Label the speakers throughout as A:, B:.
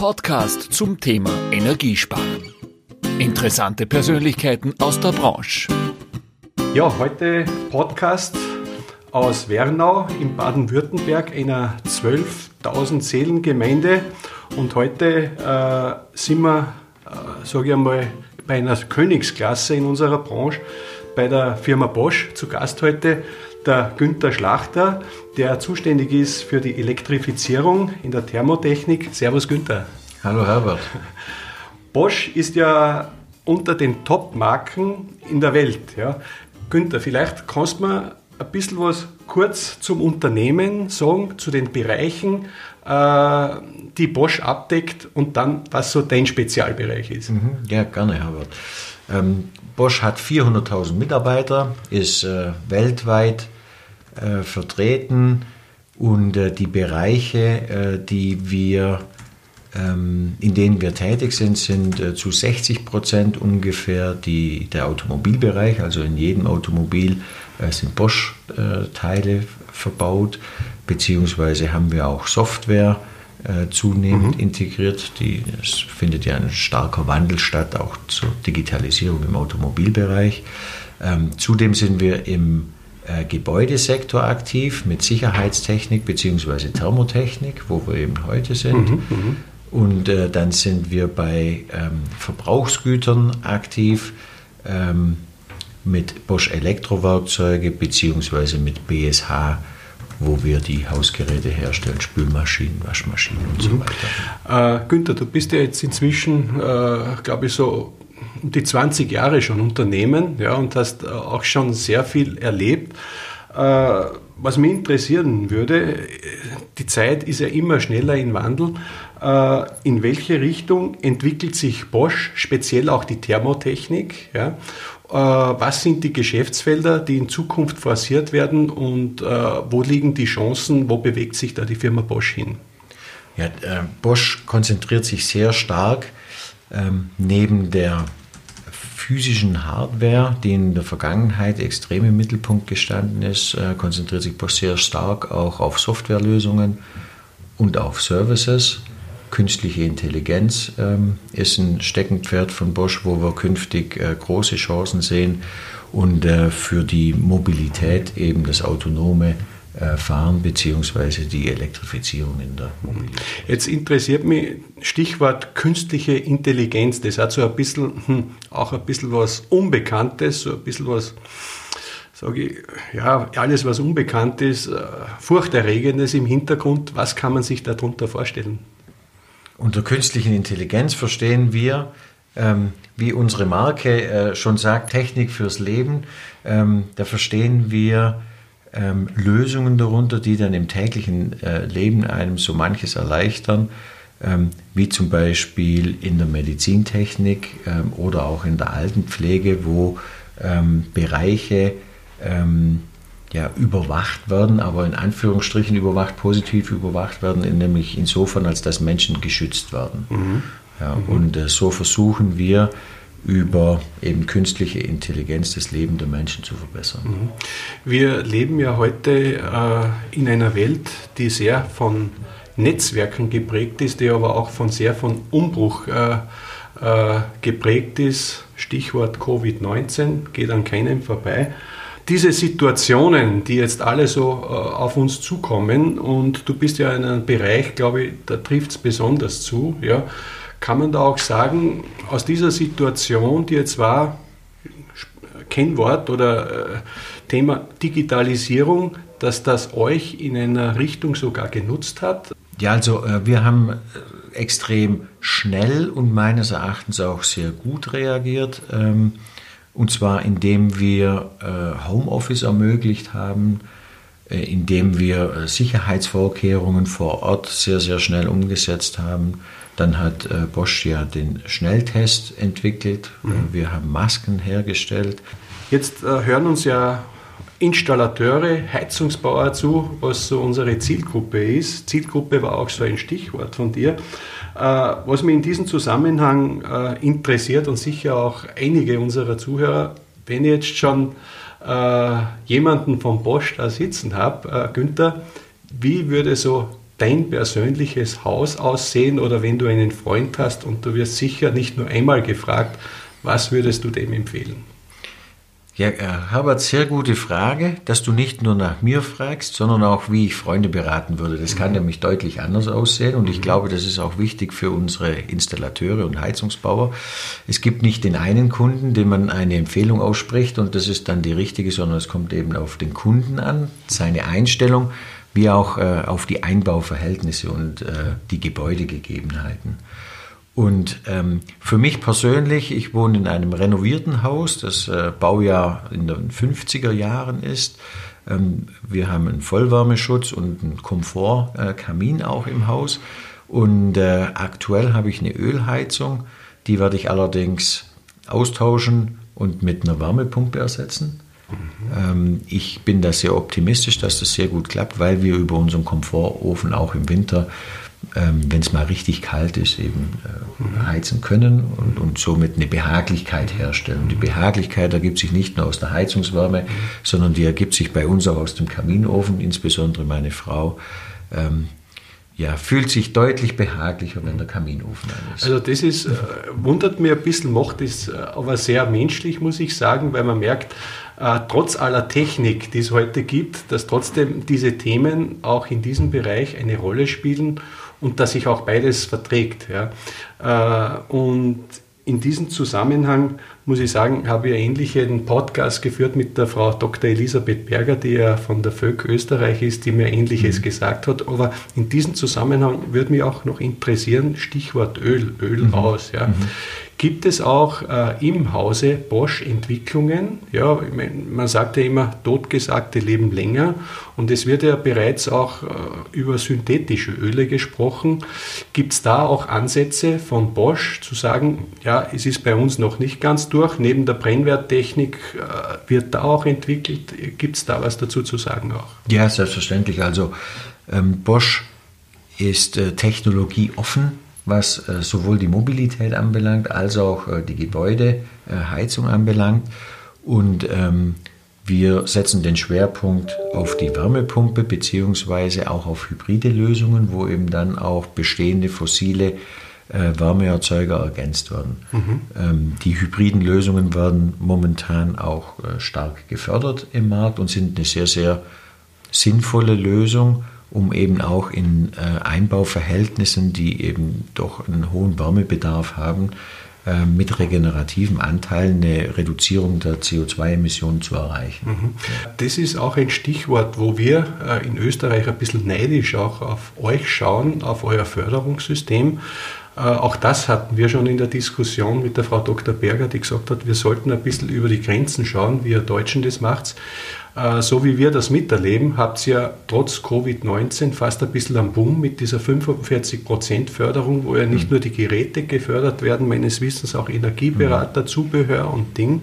A: Podcast zum Thema Energiesparen. Interessante Persönlichkeiten aus der Branche.
B: Ja, heute Podcast aus Wernau in Baden-Württemberg, einer 12.000 Seelengemeinde. Und heute äh, sind wir, äh, sage ich einmal, bei einer Königsklasse in unserer Branche, bei der Firma Bosch. Zu Gast heute der Günther Schlachter, der zuständig ist für die Elektrifizierung in der Thermotechnik. Servus Günther.
C: Hallo Herbert.
B: Bosch ist ja unter den Top-Marken in der Welt. Ja. Günther, vielleicht kannst du mir ein bisschen was kurz zum Unternehmen sagen, zu den Bereichen, äh, die Bosch abdeckt und dann, was so dein Spezialbereich ist. Mhm.
C: Ja, gerne, Herbert. Ähm, Bosch hat 400.000 Mitarbeiter, ist äh, weltweit äh, vertreten und äh, die Bereiche, äh, die wir, ähm, in denen wir tätig sind, sind äh, zu 60 Prozent ungefähr die, der Automobilbereich. Also in jedem Automobil sind Bosch-Teile verbaut, beziehungsweise haben wir auch Software zunehmend mhm. integriert. Die, es findet ja ein starker Wandel statt, auch zur Digitalisierung im Automobilbereich. Ähm, zudem sind wir im äh, Gebäudesektor aktiv mit Sicherheitstechnik bzw. Thermotechnik, wo wir eben heute sind. Mhm, mhm. Und äh, dann sind wir bei ähm, Verbrauchsgütern aktiv ähm, mit Bosch Elektrowerkzeuge bzw. mit BSH wo wir die Hausgeräte herstellen, Spülmaschinen, Waschmaschinen und so mhm.
B: weiter. Äh, Günther, du bist ja jetzt inzwischen, äh, glaube ich, so um die 20 Jahre schon Unternehmen ja, und hast äh, auch schon sehr viel erlebt. Äh, was mich interessieren würde, die Zeit ist ja immer schneller in Wandel. Äh, in welche Richtung entwickelt sich Bosch, speziell auch die Thermotechnik? Ja? Äh, was sind die Geschäftsfelder, die in Zukunft forciert werden und äh, wo liegen die Chancen, wo bewegt sich da die Firma Bosch hin?
C: Ja, Bosch konzentriert sich sehr stark ähm, neben der physischen Hardware, die in der Vergangenheit extrem im Mittelpunkt gestanden ist, äh, konzentriert sich Bosch sehr stark auch auf Softwarelösungen und auf Services. Künstliche Intelligenz ähm, ist ein Steckenpferd von Bosch, wo wir künftig äh, große Chancen sehen und äh, für die Mobilität eben das autonome fahren beziehungsweise die Elektrifizierung in der Mobilität.
B: Jetzt interessiert mich Stichwort künstliche Intelligenz. Das hat so ein bisschen, hm, auch ein bisschen was Unbekanntes, so ein bisschen was, sage ich, ja, alles was unbekannt ist, äh, furchterregendes im Hintergrund. Was kann man sich darunter vorstellen?
C: Unter künstlichen Intelligenz verstehen wir, ähm, wie unsere Marke äh, schon sagt, Technik fürs Leben. Ähm, da verstehen wir ähm, Lösungen darunter, die dann im täglichen äh, Leben einem so manches erleichtern, ähm, wie zum Beispiel in der Medizintechnik ähm, oder auch in der Altenpflege, wo ähm, Bereiche ähm, ja, überwacht werden, aber in Anführungsstrichen überwacht, positiv überwacht werden, nämlich insofern, als dass Menschen geschützt werden. Mhm. Ja, mhm. Und äh, so versuchen wir, über eben künstliche Intelligenz das Leben der Menschen zu verbessern. Mhm.
B: Wir leben ja heute äh, in einer Welt, die sehr von Netzwerken geprägt ist, die aber auch von sehr von Umbruch äh, äh, geprägt ist. Stichwort Covid-19 geht an keinem vorbei. Diese Situationen, die jetzt alle so äh, auf uns zukommen, und du bist ja in einem Bereich, glaube ich, da trifft es besonders zu, ja, kann man da auch sagen, aus dieser Situation, die jetzt war, Kennwort oder äh, Thema Digitalisierung, dass das euch in einer Richtung sogar genutzt hat?
C: Ja, also äh, wir haben äh, extrem schnell und meines Erachtens auch sehr gut reagiert. Ähm, und zwar indem wir Homeoffice ermöglicht haben, indem wir Sicherheitsvorkehrungen vor Ort sehr, sehr schnell umgesetzt haben dann hat äh, Bosch ja den Schnelltest entwickelt. Mhm. Wir haben Masken hergestellt.
B: Jetzt äh, hören uns ja Installateure, Heizungsbauer zu, was so unsere Zielgruppe ist. Zielgruppe war auch so ein Stichwort von dir. Äh, was mich in diesem Zusammenhang äh, interessiert und sicher auch einige unserer Zuhörer, wenn ich jetzt schon äh, jemanden von Bosch da sitzen habe, Günther, wie würde so dein persönliches Haus aussehen oder wenn du einen Freund hast und du wirst sicher nicht nur einmal gefragt, was würdest du dem empfehlen?
C: Ja, äh, Herbert, sehr gute Frage, dass du nicht nur nach mir fragst, sondern auch, wie ich Freunde beraten würde. Das kann nämlich deutlich anders aussehen und ich mhm. glaube, das ist auch wichtig für unsere Installateure und Heizungsbauer. Es gibt nicht den einen Kunden, dem man eine Empfehlung ausspricht und das ist dann die richtige, sondern es kommt eben auf den Kunden an, seine Einstellung, wie auch äh, auf die Einbauverhältnisse und äh, die Gebäudegegebenheiten. Und ähm, für mich persönlich, ich wohne in einem renovierten Haus, das äh, Baujahr in den 50er Jahren ist. Ähm, wir haben einen Vollwärmeschutz und einen Komfortkamin äh, auch im Haus. Und äh, aktuell habe ich eine Ölheizung, die werde ich allerdings austauschen und mit einer Wärmepumpe ersetzen. Mhm. ich bin da sehr optimistisch, dass das sehr gut klappt, weil wir über unseren Komfortofen auch im Winter ähm, wenn es mal richtig kalt ist, eben äh, heizen können und, und, somit eine Behaglichkeit herstellen. Die Behaglichkeit ergibt sich nicht nur aus der Heizungswärme, sondern die ergibt sich bei uns auch aus dem Kaminofen, insbesondere meine Frau. Ja, fühlt sich deutlich behaglicher, wenn der Kaminofen an ist.
B: Also das ist, äh, wundert mir ein bisschen, macht es äh, aber sehr menschlich, muss ich sagen, weil man merkt, äh, trotz aller Technik, die es heute gibt, dass trotzdem diese Themen auch in diesem Bereich eine Rolle spielen und dass sich auch beides verträgt. Ja. Äh, und in diesem Zusammenhang muss ich sagen, habe ich einen ähnlichen Podcast geführt mit der Frau Dr. Elisabeth Berger, die ja von der Völk Österreich ist, die mir Ähnliches mhm. gesagt hat. Aber in diesem Zusammenhang würde mich auch noch interessieren, Stichwort Öl, Öl mhm. aus. Ja. Mhm gibt es auch äh, im Hause Bosch Entwicklungen. Ja, man sagt ja immer, Totgesagte leben länger und es wird ja bereits auch äh, über synthetische Öle gesprochen. Gibt es da auch Ansätze von Bosch zu sagen, ja, es ist bei uns noch nicht ganz durch, neben der Brennwerttechnik äh, wird da auch entwickelt. Gibt es da was dazu zu sagen auch?
C: Ja, selbstverständlich. Also ähm, Bosch ist äh, technologieoffen was äh, sowohl die Mobilität anbelangt als auch äh, die Gebäudeheizung anbelangt. Und ähm, wir setzen den Schwerpunkt auf die Wärmepumpe beziehungsweise auch auf hybride Lösungen, wo eben dann auch bestehende fossile äh, Wärmeerzeuger ergänzt werden. Mhm. Ähm, die hybriden Lösungen werden momentan auch äh, stark gefördert im Markt und sind eine sehr, sehr sinnvolle Lösung um eben auch in äh, Einbauverhältnissen, die eben doch einen hohen Wärmebedarf haben, äh, mit regenerativen Anteilen eine Reduzierung der CO2-Emissionen zu erreichen. Mhm.
B: Das ist auch ein Stichwort, wo wir äh, in Österreich ein bisschen neidisch auch auf euch schauen, auf euer Förderungssystem. Auch das hatten wir schon in der Diskussion mit der Frau Dr. Berger, die gesagt hat, wir sollten ein bisschen über die Grenzen schauen, wie ihr Deutschen das macht. Äh, so wie wir das miterleben, habt ihr trotz Covid-19 fast ein bisschen am Boom mit dieser 45% Förderung, wo ja nicht mhm. nur die Geräte gefördert werden, meines Wissens auch Energieberater, mhm. Zubehör und Ding.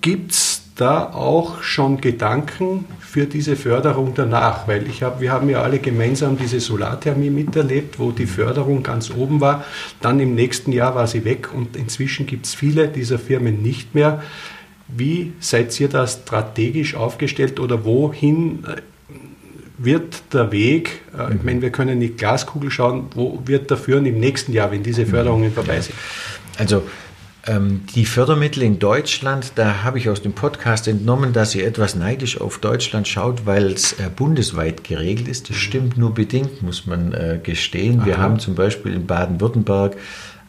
B: Gibt es da auch schon Gedanken für diese Förderung danach? Weil ich hab, wir haben ja alle gemeinsam diese Solarthermie miterlebt, wo die Förderung ganz oben war. Dann im nächsten Jahr war sie weg und inzwischen gibt es viele dieser Firmen nicht mehr. Wie seid ihr da strategisch aufgestellt oder wohin äh, wird der Weg, äh, ich mhm. meine, wir können in die Glaskugel schauen, wo wird der führen im nächsten Jahr, wenn diese Förderungen mhm. vorbei sind?
C: Also ähm, die Fördermittel in Deutschland, da habe ich aus dem Podcast entnommen, dass ihr etwas neidisch auf Deutschland schaut, weil es äh, bundesweit geregelt ist. Das mhm. stimmt nur bedingt, muss man gestehen. Wir haben zum Beispiel in Baden-Württemberg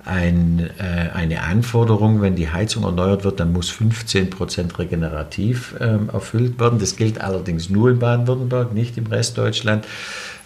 C: ein, äh, eine Anforderung, wenn die Heizung erneuert wird, dann muss 15 Prozent regenerativ ähm, erfüllt werden. Das gilt allerdings nur in Baden-Württemberg, nicht im Rest Deutschland.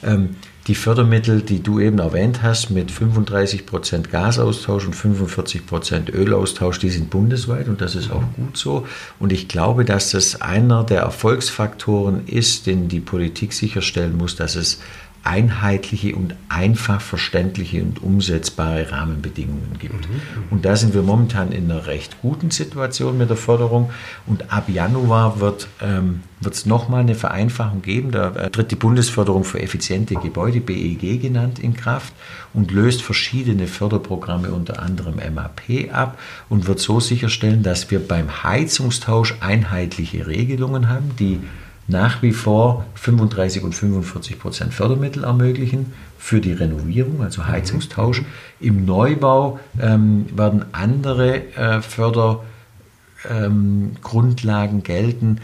C: Ähm, die Fördermittel, die du eben erwähnt hast, mit 35 Prozent Gasaustausch und 45 Prozent Ölaustausch, die sind bundesweit und das ist auch gut so. Und ich glaube, dass das einer der Erfolgsfaktoren ist, den die Politik sicherstellen muss, dass es einheitliche und einfach verständliche und umsetzbare Rahmenbedingungen gibt. Mhm, mhm. Und da sind wir momentan in einer recht guten Situation mit der Förderung. Und ab Januar wird ähm, es nochmal eine Vereinfachung geben. Da äh, tritt die Bundesförderung für effiziente Gebäude, BEG genannt, in Kraft und löst verschiedene Förderprogramme, unter anderem MAP, ab und wird so sicherstellen, dass wir beim Heizungstausch einheitliche Regelungen haben, die nach wie vor 35 und 45 Prozent Fördermittel ermöglichen für die Renovierung, also Heizungstausch. Im Neubau ähm, werden andere äh, Fördergrundlagen ähm, gelten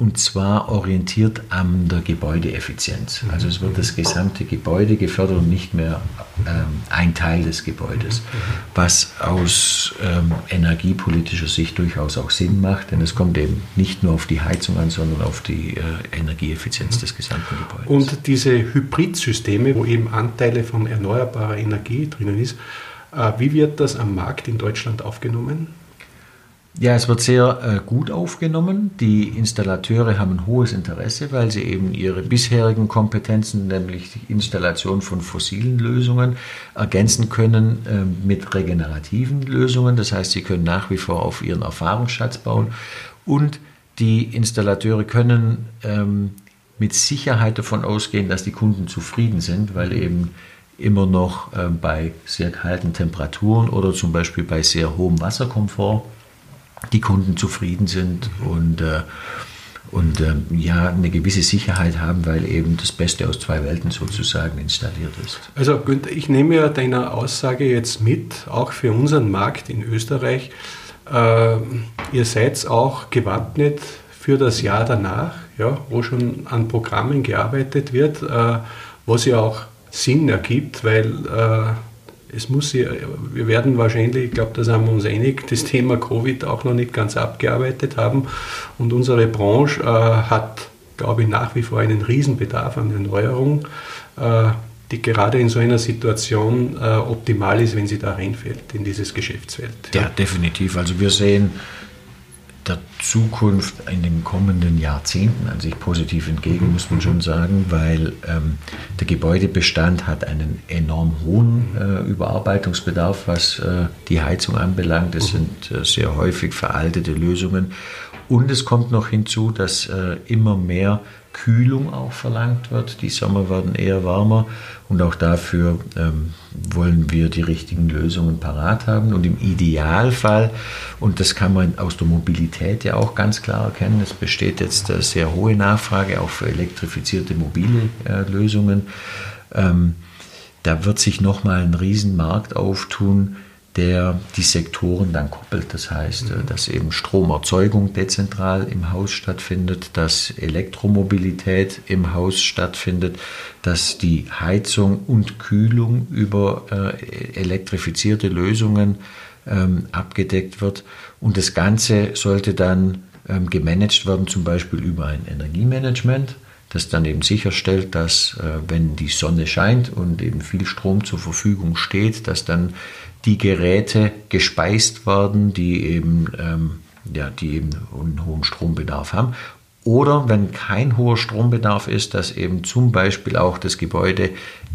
C: und zwar orientiert an der Gebäudeeffizienz. Also es wird das gesamte Gebäude gefördert und nicht mehr ähm, ein Teil des Gebäudes, was aus ähm, energiepolitischer Sicht durchaus auch Sinn macht, denn es kommt eben nicht nur auf die Heizung an, sondern auf die äh, Energieeffizienz des gesamten Gebäudes.
B: Und diese Hybridsysteme, wo eben Anteile von erneuerbarer Energie drinnen ist, äh, wie wird das am Markt in Deutschland aufgenommen?
C: Ja, es wird sehr äh, gut aufgenommen. Die Installateure haben ein hohes Interesse, weil sie eben ihre bisherigen Kompetenzen, nämlich die Installation von fossilen Lösungen, ergänzen können äh, mit regenerativen Lösungen. Das heißt, sie können nach wie vor auf ihren Erfahrungsschatz bauen. Und die Installateure können ähm, mit Sicherheit davon ausgehen, dass die Kunden zufrieden sind, weil eben immer noch äh, bei sehr kalten Temperaturen oder zum Beispiel bei sehr hohem Wasserkomfort die Kunden zufrieden sind und, äh, und äh, ja, eine gewisse Sicherheit haben, weil eben das Beste aus zwei Welten sozusagen installiert ist.
B: Also Günther, ich nehme ja deine Aussage jetzt mit, auch für unseren Markt in Österreich. Äh, ihr seid auch gewappnet für das Jahr danach, ja, wo schon an Programmen gearbeitet wird, äh, was ja auch Sinn ergibt, weil äh, es muss ja, wir werden wahrscheinlich, ich glaube, da sind wir uns einig, das Thema Covid auch noch nicht ganz abgearbeitet haben. Und unsere Branche äh, hat, glaube ich, nach wie vor einen Riesenbedarf an Erneuerung, äh, die gerade in so einer Situation äh, optimal ist, wenn sie da reinfällt in dieses Geschäftsfeld.
C: Ja. ja, definitiv. Also wir sehen der Zukunft in den kommenden Jahrzehnten an sich positiv entgegen, muss man schon sagen, weil ähm, der Gebäudebestand hat einen enorm hohen äh, Überarbeitungsbedarf, was äh, die Heizung anbelangt. Es sind äh, sehr häufig veraltete Lösungen. Und es kommt noch hinzu, dass äh, immer mehr Kühlung auch verlangt wird. Die Sommer werden eher warmer und auch dafür ähm, wollen wir die richtigen Lösungen parat haben. Und im Idealfall, und das kann man aus der Mobilität ja auch ganz klar erkennen, es besteht jetzt äh, sehr hohe Nachfrage auch für elektrifizierte mobile äh, Lösungen. Ähm, da wird sich nochmal ein Riesenmarkt auftun der die Sektoren dann koppelt. Das heißt, äh, dass eben Stromerzeugung dezentral im Haus stattfindet, dass Elektromobilität im Haus stattfindet, dass die Heizung und Kühlung über äh, elektrifizierte Lösungen ähm, abgedeckt wird. Und das Ganze sollte dann ähm, gemanagt werden, zum Beispiel über ein Energiemanagement das dann eben sicherstellt, dass äh, wenn die Sonne scheint und eben viel Strom zur Verfügung steht, dass dann die Geräte gespeist werden, die eben, ähm, ja, die eben einen hohen Strombedarf haben. Oder wenn kein hoher Strombedarf ist, dass eben zum Beispiel auch das Gebäude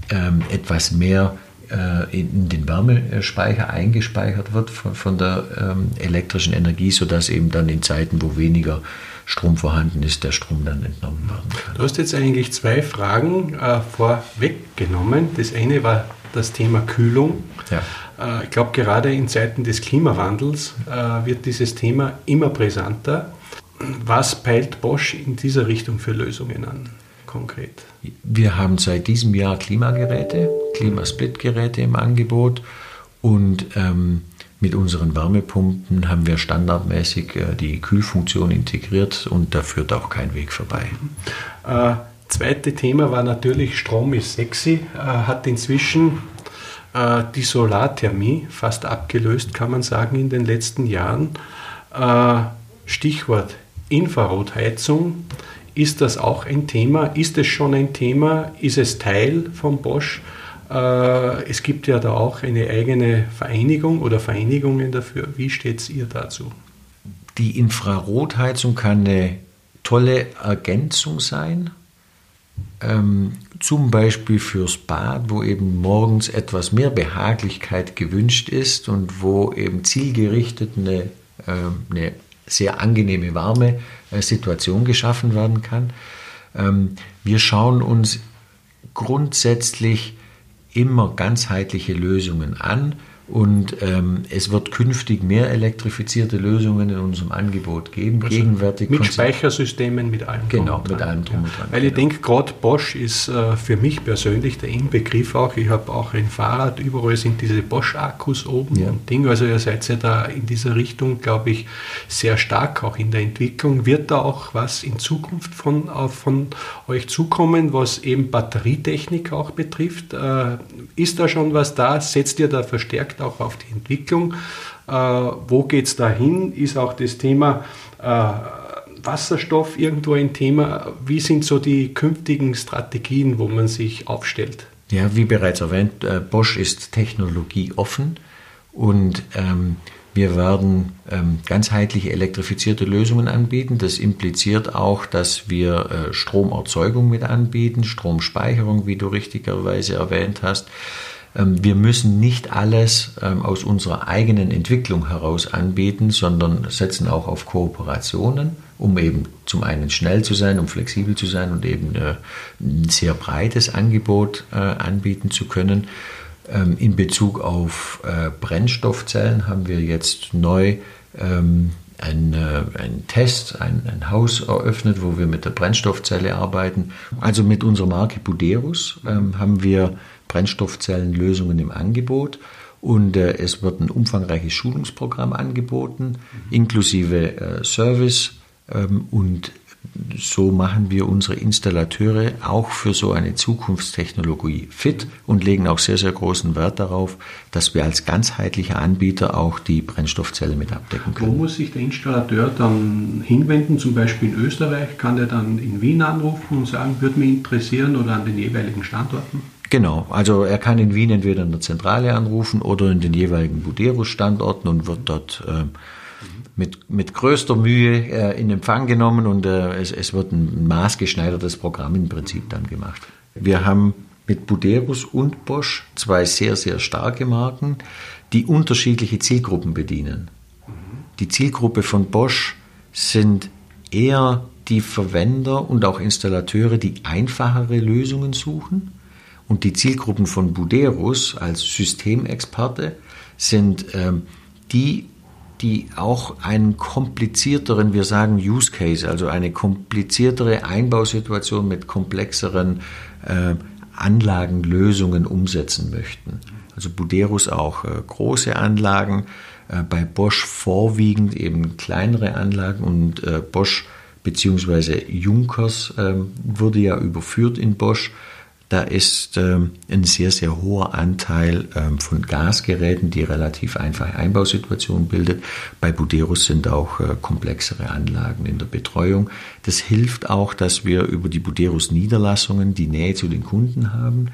C: ähm, etwas mehr äh, in den Wärmespeicher eingespeichert wird von, der ähm, elektrischen Energie, sodass eben dann in Zeiten, wo weniger Strom vorhanden ist, der Strom dann entnommen werden kann.
B: Du hast jetzt eigentlich zwei Fragen äh, vorweggenommen. Das eine war das Thema Kühlung. Ja. Äh, ich glaube, gerade in Zeiten des Klimawandels äh, wird dieses Thema immer brisanter. Was peilt Bosch in dieser Richtung für Lösungen an, konkret?
C: Wir haben seit diesem Jahr Klimageräte, Klimasplitgeräte im Angebot und ähm, mit unseren Wärmepumpen haben wir standardmäßig äh, die Kühlfunktion integriert und da führt auch kein Weg vorbei.
B: Äh, zweite Thema war natürlich Strom ist sexy, äh, hat inzwischen äh, die Solarthermie fast abgelöst, kann man sagen, in den letzten Jahren. Äh, Stichwort Infrarotheizung. Ist das auch ein Thema? Ist es schon ein Thema? Ist es Teil von Bosch? Äh, es gibt ja da auch eine eigene Vereinigung oder Vereinigungen dafür. Wie steht es ihr dazu?
C: Die Infrarotheizung kann eine tolle Ergänzung sein ähm, zum Beispiel fürs Bad, wo eben morgens etwas mehr Behaglichkeit gewünscht ist und wo eben zielgerichtet eine, äh, eine sehr angenehme, warme äh, Situation geschaffen werden kann. Ähm, wir schauen uns grundsätzlich immer ganzheitliche Lösungen an, Und ähm, es wird künftig mehr elektrifizierte Lösungen in unserem Angebot geben.
B: Also Gegenwärtig mit Speichersystemen, mit allem
C: Genau, drum mit allem drum und
B: dran. Weil ich genau. denke, gerade Bosch ist äh, für mich persönlich der Inbegriff auch. Ich habe auch ein Fahrrad, überall sind diese Bosch-Akkus oben ja. und Ding. Also ihr seid ja da in dieser Richtung, glaube ich, sehr stark auch in der Entwicklung. Wird da auch was in Zukunft von, äh, von euch zukommen, was eben Batterietechnik auch betrifft? Äh, ist da schon was da? Setzt ihr da verstärkt verstärkt auch auf die Entwicklung. Äh, wo geht es dahin? Ist auch das Thema äh, Wasserstoff irgendwo ein Thema? Wie sind so die künftigen Strategien, wo man sich aufstellt?
C: Ja, wie bereits erwähnt, äh, Bosch ist technologieoffen und ähm, wir werden ähm, ganzheitliche elektrifizierte Lösungen anbieten. Das impliziert auch, dass wir äh, Stromerzeugung mit anbieten, Stromspeicherung, wie du richtigerweise erwähnt hast. Ähm, wir müssen nicht alles ähm, aus unserer eigenen Entwicklung heraus anbieten, sondern setzen auch auf Kooperationen, um eben zum einen schnell zu sein, um flexibel zu sein und eben äh, ein sehr breites Angebot äh, anbieten zu können. Ähm, in Bezug auf äh, Brennstoffzellen haben wir jetzt neu ein, ein Test, ein, ein, Haus eröffnet, wo wir mit der Brennstoffzelle arbeiten. Also mit unserer Marke Buderus ähm, haben wir Brennstoffzellenlösungen im Angebot. Und äh, es wird ein umfangreiches Schulungsprogramm angeboten, inklusive äh, Service. Ähm, und so machen wir unsere Installateure auch für so eine Zukunftstechnologie fit und legen auch sehr, sehr großen Wert darauf, dass wir als ganzheitlicher Anbieter auch die Brennstoffzelle mit abdecken können.
B: Wo muss sich der Installateur dann hinwenden? Zum Beispiel in Österreich kann der dann in Wien anrufen und sagen, würde mich interessieren oder an den jeweiligen Standorten?
C: Genau, also er kann in Wien entweder in der Zentrale anrufen oder in den jeweiligen Buderus-Standorten und wird dort äh, mit, mit größter Mühe äh, in Empfang genommen und äh, es, es wird ein maßgeschneidertes Programm im Prinzip dann gemacht. Wir haben mit Buderus und Bosch zwei sehr, sehr starke Marken, die unterschiedliche Zielgruppen bedienen. Die Zielgruppe von Bosch sind eher die Verwender und auch Installateure, die einfachere Lösungen suchen und die Zielgruppen von Buderus als Systemexperte sind ähm, die, die auch einen komplizierteren, wir sagen Use Case, also eine kompliziertere Einbausituation mit komplexeren äh, Anlagenlösungen umsetzen möchten. Also Buderus auch äh, große Anlagen, äh, bei Bosch vorwiegend eben kleinere Anlagen und äh, Bosch bzw. Junkers ähm, wurde ja überführt in Bosch da ist ähm, ein sehr, sehr hoher Anteil ähm, von Gasgeräten, die relativ einfache Einbausituationen bildet. Bei Buderus sind auch äh, komplexere Anlagen in der Betreuung. Das hilft auch, dass wir über die Buderus Niederlassungen die Nähe zu den Kunden haben.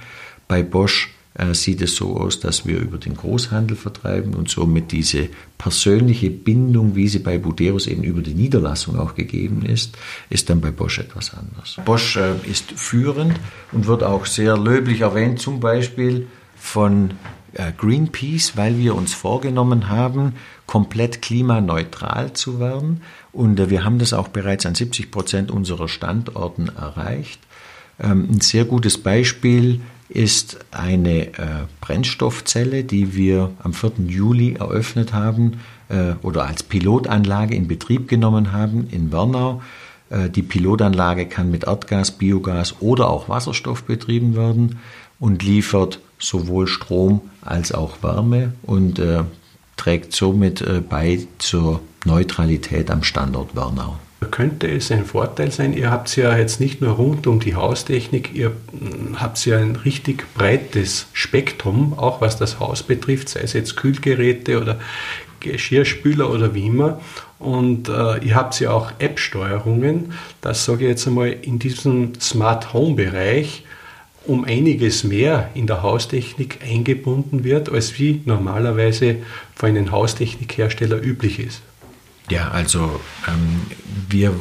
C: Bei Bosch sieht es so aus, dass wir über den Großhandel vertreiben und somit diese persönliche Bindung, wie sie bei Buderus eben über die Niederlassung auch gegeben ist, ist dann bei Bosch etwas anders. Bosch äh, ist führend und wird auch sehr löblich erwähnt, zum Beispiel von äh, Greenpeace, weil wir uns vorgenommen haben, komplett klimaneutral zu werden. Und wir haben das auch bereits an 70 Prozent unserer Standorten erreicht. Ähm, ein sehr gutes Beispiel ist eine äh, Brennstoffzelle, die wir am 4. Juli eröffnet haben äh, oder als Pilotanlage in Betrieb genommen haben in Wernau. Äh, die Pilotanlage kann mit Erdgas, Biogas oder auch Wasserstoff betrieben werden und liefert sowohl Strom als auch Wärme und äh, trägt somit äh, bei zur Neutralität am Standort Wernau
B: könnte es ein Vorteil sein. Ihr habt ja jetzt nicht nur rund um die Haustechnik, ihr habt ja ein richtig breites Spektrum, auch was das Haus betrifft, sei es jetzt Kühlgeräte oder Geschirrspüler oder wie immer. Und äh, ihr habt ja auch App-Steuerungen. Das sage ich jetzt einmal in diesem Smart Home Bereich um einiges mehr in der Haustechnik eingebunden wird, als wie normalerweise von einem Haustechnikhersteller üblich ist.
C: Ja, also ähm, wir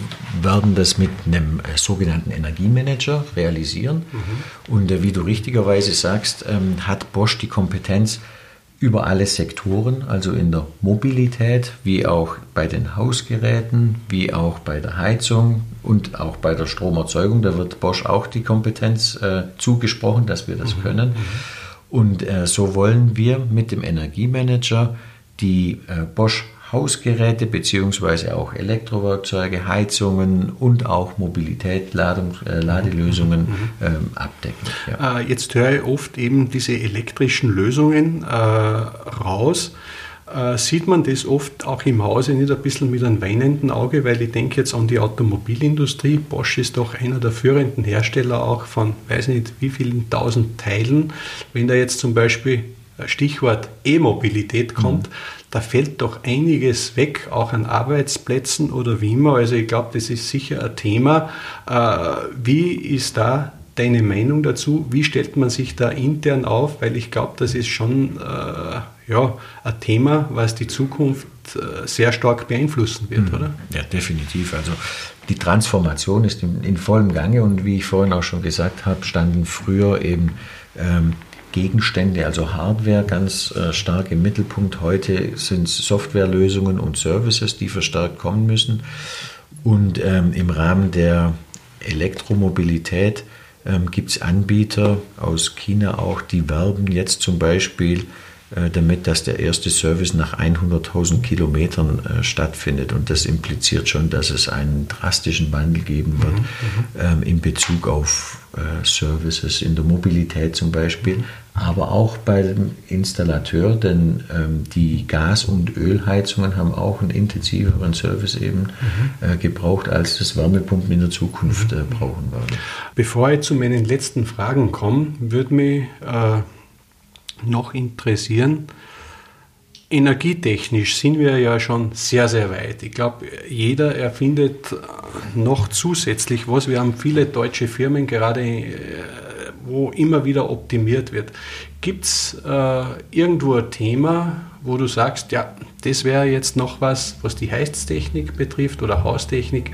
C: werden das mit einem äh, sogenannten Energiemanager realisieren. Mhm. Und äh, wie du richtigerweise sagst, ähm, hat Bosch die Kompetenz über alle Sektoren, also in der Mobilität, wie auch bei den Hausgeräten, wie auch bei der Heizung und auch bei der Stromerzeugung. Da wird Bosch auch die Kompetenz äh, zugesprochen, dass wir das mhm. können. Mhm. Und äh, so wollen wir mit dem Energiemanager die äh, Bosch Hausgeräte bzw. auch Elektrowerkzeuge, Heizungen und auch Mobilität, Ladung, äh, Ladelösungen mhm. ähm, abdecken.
B: Ja. Äh, jetzt höre ich oft eben diese elektrischen Lösungen äh, raus. Äh, sieht man das oft auch im Hause nicht ein bisschen mit einem weinenden Auge, weil ich denke jetzt an die Automobilindustrie. Bosch ist doch einer der führenden Hersteller auch von, weiß nicht wie vielen tausend Teilen. Wenn da jetzt zum Beispiel Stichwort E-Mobilität kommt, mhm. Da fällt doch einiges weg, auch an Arbeitsplätzen oder wie immer. Also ich glaube, das ist sicher ein Thema. Äh, wie ist da deine Meinung dazu? Wie stellt man sich da intern auf? Weil ich glaube, das ist schon äh, ja, ein Thema, was die Zukunft äh, sehr stark beeinflussen wird, mhm. oder?
C: Ja, definitiv. Also die Transformation ist in, in, vollem Gange und wie ich vorhin auch schon gesagt habe, standen früher eben ähm, Gegenstände, also Hardware ganz äh, stark im Mittelpunkt. Heute sind es Softwarelösungen und Services, die verstärkt kommen müssen. Und ähm, im Rahmen der Elektromobilität ähm, gibt es Anbieter aus China auch, die werben jetzt zum Beispiel äh, damit, dass der erste Service nach 100.000 Kilometern äh, stattfindet. Und das impliziert schon, dass es einen drastischen Wandel geben wird mhm, mhm. ähm, in Bezug auf äh, Services in der Mobilität zum Beispiel, mhm. Aber auch bei dem Installateur, denn ähm, die Gas- und Ölheizungen haben auch einen intensiveren Service eben mhm. äh, gebraucht, als das Wärmepumpen in der Zukunft äh, brauchen werden.
B: Bevor ich zu meinen letzten Fragen komme, würde mich äh, noch interessieren. Energietechnisch sind wir ja schon sehr, sehr weit. Ich glaube, jeder erfindet noch zusätzlich was. Wir haben viele deutsche Firmen gerade, äh, wo immer wieder optimiert wird. Gibt es äh, irgendwo ein Thema, wo du sagst, ja, das wäre jetzt noch was, was die Heiztechnik betrifft oder Haustechnik,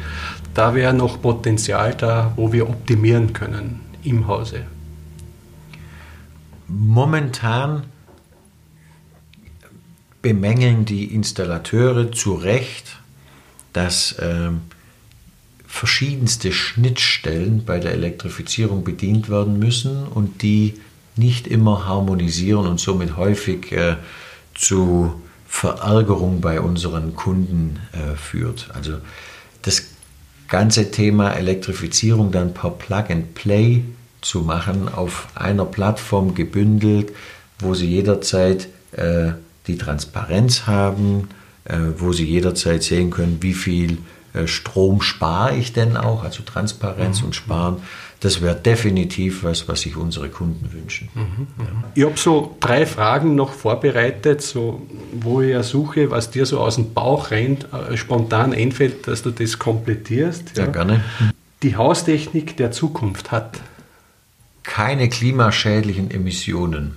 B: da wäre noch Potenzial da, wo wir optimieren können im Hause?
C: Momentan bemängeln die Installateure zu Recht, dass äh, verschiedenste Schnittstellen bei der Elektrifizierung bedient werden müssen und die nicht immer harmonisieren und somit häufig äh, zu Verärgerung bei unseren Kunden äh, führt. Also das ganze Thema Elektrifizierung dann per Plug and Play zu machen, auf einer Plattform gebündelt, wo Sie jederzeit äh, die Transparenz haben, äh, wo Sie jederzeit sehen können, wie viel Strom spare ich denn auch, also Transparenz mhm. und Sparen. Das wäre definitiv was, was sich unsere Kunden wünschen. Mhm,
B: mhm. Ich habe so drei Fragen noch vorbereitet, so, wo ich ja suche, was dir so aus dem Bauch rein äh, spontan einfällt, dass du das komplettierst.
C: Ja, ja gerne.
B: Die Haustechnik der Zukunft hat
C: keine klimaschädlichen Emissionen.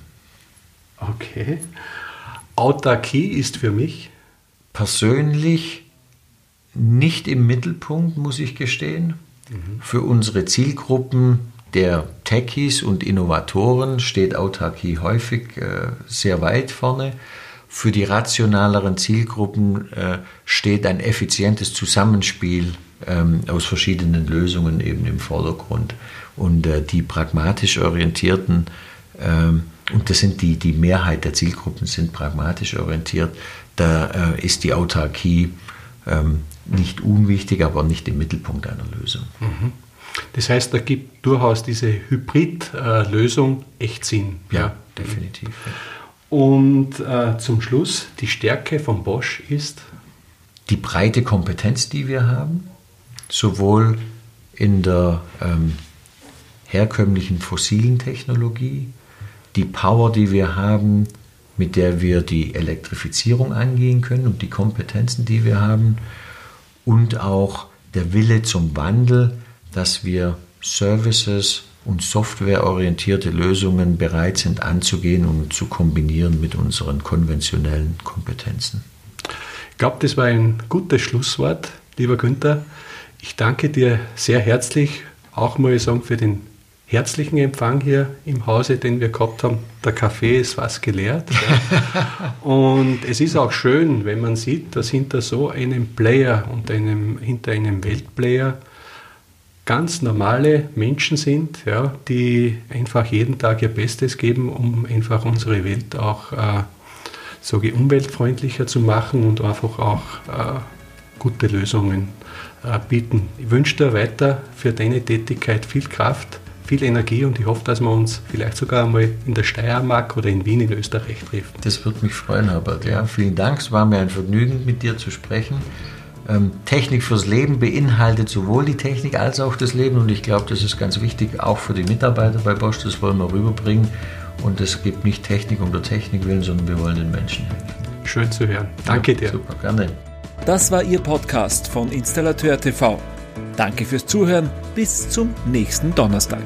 B: Okay. Autarkie ist für mich?
C: Persönlich nicht im Mittelpunkt, muss ich gestehen. Mhm. Für unsere Zielgruppen der Techies und Innovatoren steht Autarkie häufig äh, sehr weit vorne. Für die rationaleren Zielgruppen äh, steht ein effizientes Zusammenspiel ähm, aus verschiedenen Lösungen eben im Vordergrund. Und äh, die pragmatisch orientierten, ähm, und das sind die, die Mehrheit der Zielgruppen sind pragmatisch orientiert, da äh, ist die Autarkie ähm, nicht unwichtig, aber nicht im Mittelpunkt einer Lösung.
B: Mhm. Das heißt, da gibt durchaus diese Hybrid-Lösung echt Sinn.
C: Ja, ja. definitiv.
B: Und äh, zum Schluss, die Stärke von Bosch ist?
C: Die breite Kompetenz, die wir haben, sowohl in der ähm, herkömmlichen fossilen Technologie, die Power, die wir haben, mit der wir die Elektrifizierung angehen können und die Kompetenzen, die wir haben und auch der Wille zum Wandel, dass wir Services und softwareorientierte Lösungen bereit sind anzugehen und zu kombinieren mit unseren konventionellen Kompetenzen.
B: Ich glaube, das war ein gutes Schlusswort, lieber Günther. Ich danke dir sehr herzlich, auch mal sagen, für den herzlichen Empfang hier im Hause, den wir gehabt haben. Der Kaffee ist was geleert. Ja. und es ist auch schön, wenn man sieht, dass hinter so einem Player und einem, hinter einem Weltplayer ganz normale Menschen sind, ja, die einfach jeden Tag ihr Bestes geben, um einfach unsere Welt auch äh, so umweltfreundlicher zu machen und einfach auch äh, gute Lösungen äh, bieten. Ich wünsche dir weiter für deine Tätigkeit viel Kraft, viel Energie und ich hoffe, dass wir uns vielleicht sogar einmal in der Steiermark oder in Wien in Österreich treffen.
C: Das würde mich freuen, Herbert. Ja, vielen Dank. Es war mir ein Vergnügen, mit dir zu sprechen. Ähm, Technik fürs Leben beinhaltet sowohl die Technik als auch das Leben und ich glaube, das ist ganz wichtig, auch für die Mitarbeiter bei Bosch, das wollen wir rüberbringen und es gibt nicht Technik um der Technik willen, sondern wir wollen den Menschen helfen.
B: Schön zu hören. Danke ja, dir.
C: Super, gerne.
A: Das war Ihr Podcast von Installateur TV. Danke fürs Zuhören. Bis zum nächsten Donnerstag.